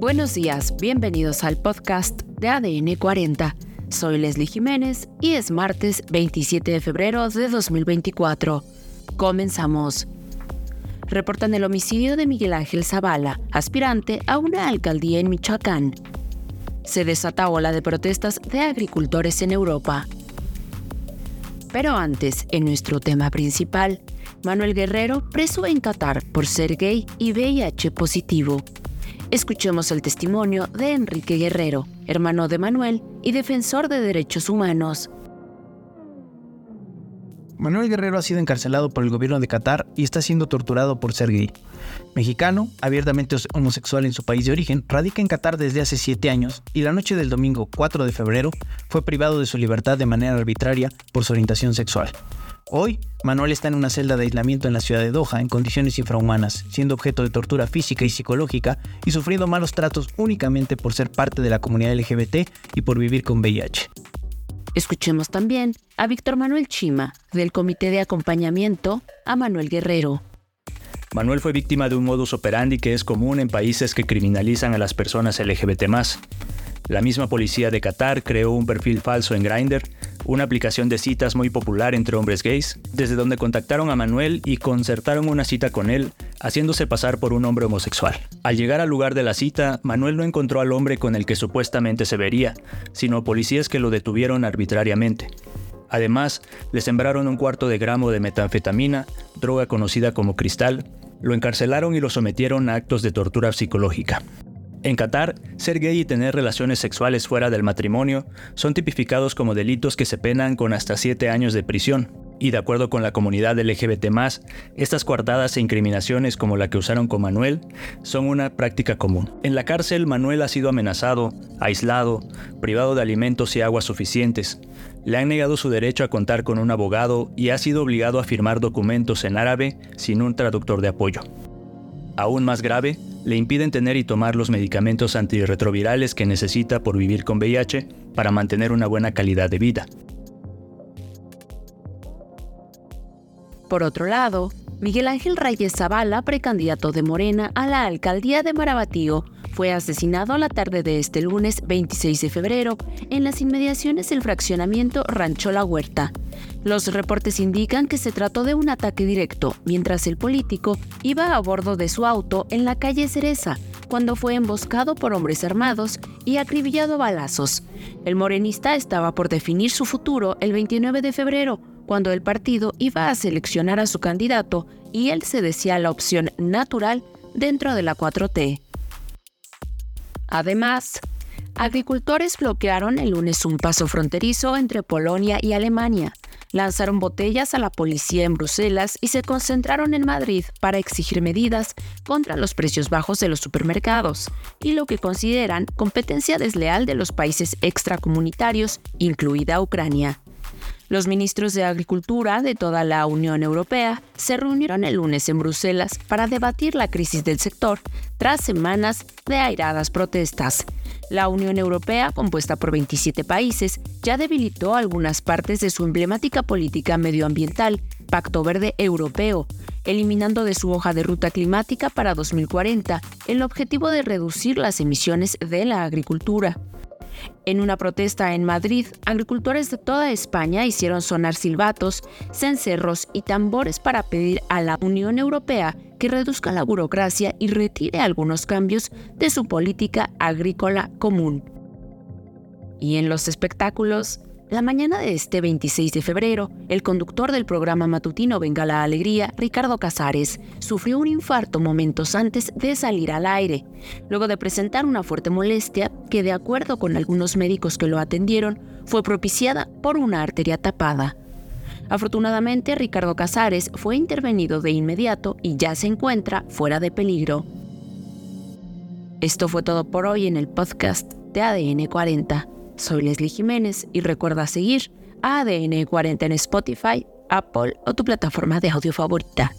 Buenos días, bienvenidos al podcast de ADN 40. Soy Leslie Jiménez y es martes 27 de febrero de 2024. Comenzamos. Reportan el homicidio de Miguel Ángel Zavala, aspirante a una alcaldía en Michoacán. Se desata ola de protestas de agricultores en Europa. Pero antes, en nuestro tema principal, Manuel Guerrero preso en Qatar por ser gay y VIH positivo. Escuchemos el testimonio de Enrique Guerrero, hermano de Manuel y defensor de derechos humanos. Manuel Guerrero ha sido encarcelado por el gobierno de Qatar y está siendo torturado por ser gay. Mexicano, abiertamente homosexual en su país de origen, radica en Qatar desde hace siete años y la noche del domingo 4 de febrero fue privado de su libertad de manera arbitraria por su orientación sexual. Hoy, Manuel está en una celda de aislamiento en la ciudad de Doha en condiciones infrahumanas, siendo objeto de tortura física y psicológica y sufriendo malos tratos únicamente por ser parte de la comunidad LGBT y por vivir con VIH. Escuchemos también a Víctor Manuel Chima, del Comité de Acompañamiento a Manuel Guerrero. Manuel fue víctima de un modus operandi que es común en países que criminalizan a las personas LGBT. La misma policía de Qatar creó un perfil falso en Grindr, una aplicación de citas muy popular entre hombres gays, desde donde contactaron a Manuel y concertaron una cita con él, haciéndose pasar por un hombre homosexual. Al llegar al lugar de la cita, Manuel no encontró al hombre con el que supuestamente se vería, sino policías que lo detuvieron arbitrariamente. Además, le sembraron un cuarto de gramo de metanfetamina, droga conocida como cristal, lo encarcelaron y lo sometieron a actos de tortura psicológica. En Qatar, ser gay y tener relaciones sexuales fuera del matrimonio son tipificados como delitos que se penan con hasta 7 años de prisión. Y de acuerdo con la comunidad LGBT, estas coartadas e incriminaciones como la que usaron con Manuel son una práctica común. En la cárcel, Manuel ha sido amenazado, aislado, privado de alimentos y aguas suficientes. Le han negado su derecho a contar con un abogado y ha sido obligado a firmar documentos en árabe sin un traductor de apoyo. Aún más grave, le impiden tener y tomar los medicamentos antirretrovirales que necesita por vivir con VIH para mantener una buena calidad de vida. Por otro lado, Miguel Ángel Reyes Zavala, precandidato de Morena a la alcaldía de Marabatío, fue asesinado la tarde de este lunes 26 de febrero en las inmediaciones del fraccionamiento Rancho La Huerta. Los reportes indican que se trató de un ataque directo mientras el político iba a bordo de su auto en la calle Cereza, cuando fue emboscado por hombres armados y acribillado a balazos. El morenista estaba por definir su futuro el 29 de febrero, cuando el partido iba a seleccionar a su candidato y él se decía la opción natural dentro de la 4T. Además, agricultores bloquearon el lunes un paso fronterizo entre Polonia y Alemania, lanzaron botellas a la policía en Bruselas y se concentraron en Madrid para exigir medidas contra los precios bajos de los supermercados y lo que consideran competencia desleal de los países extracomunitarios, incluida Ucrania. Los ministros de Agricultura de toda la Unión Europea se reunieron el lunes en Bruselas para debatir la crisis del sector tras semanas de airadas protestas. La Unión Europea, compuesta por 27 países, ya debilitó algunas partes de su emblemática política medioambiental, Pacto Verde Europeo, eliminando de su hoja de ruta climática para 2040 el objetivo de reducir las emisiones de la agricultura. En una protesta en Madrid, agricultores de toda España hicieron sonar silbatos, cencerros y tambores para pedir a la Unión Europea que reduzca la burocracia y retire algunos cambios de su política agrícola común. Y en los espectáculos, la mañana de este 26 de febrero, el conductor del programa matutino Venga la Alegría, Ricardo Casares, sufrió un infarto momentos antes de salir al aire, luego de presentar una fuerte molestia que, de acuerdo con algunos médicos que lo atendieron, fue propiciada por una arteria tapada. Afortunadamente, Ricardo Casares fue intervenido de inmediato y ya se encuentra fuera de peligro. Esto fue todo por hoy en el podcast de ADN 40. Soy Leslie Jiménez y recuerda seguir ADN 40 en Spotify, Apple o tu plataforma de audio favorita.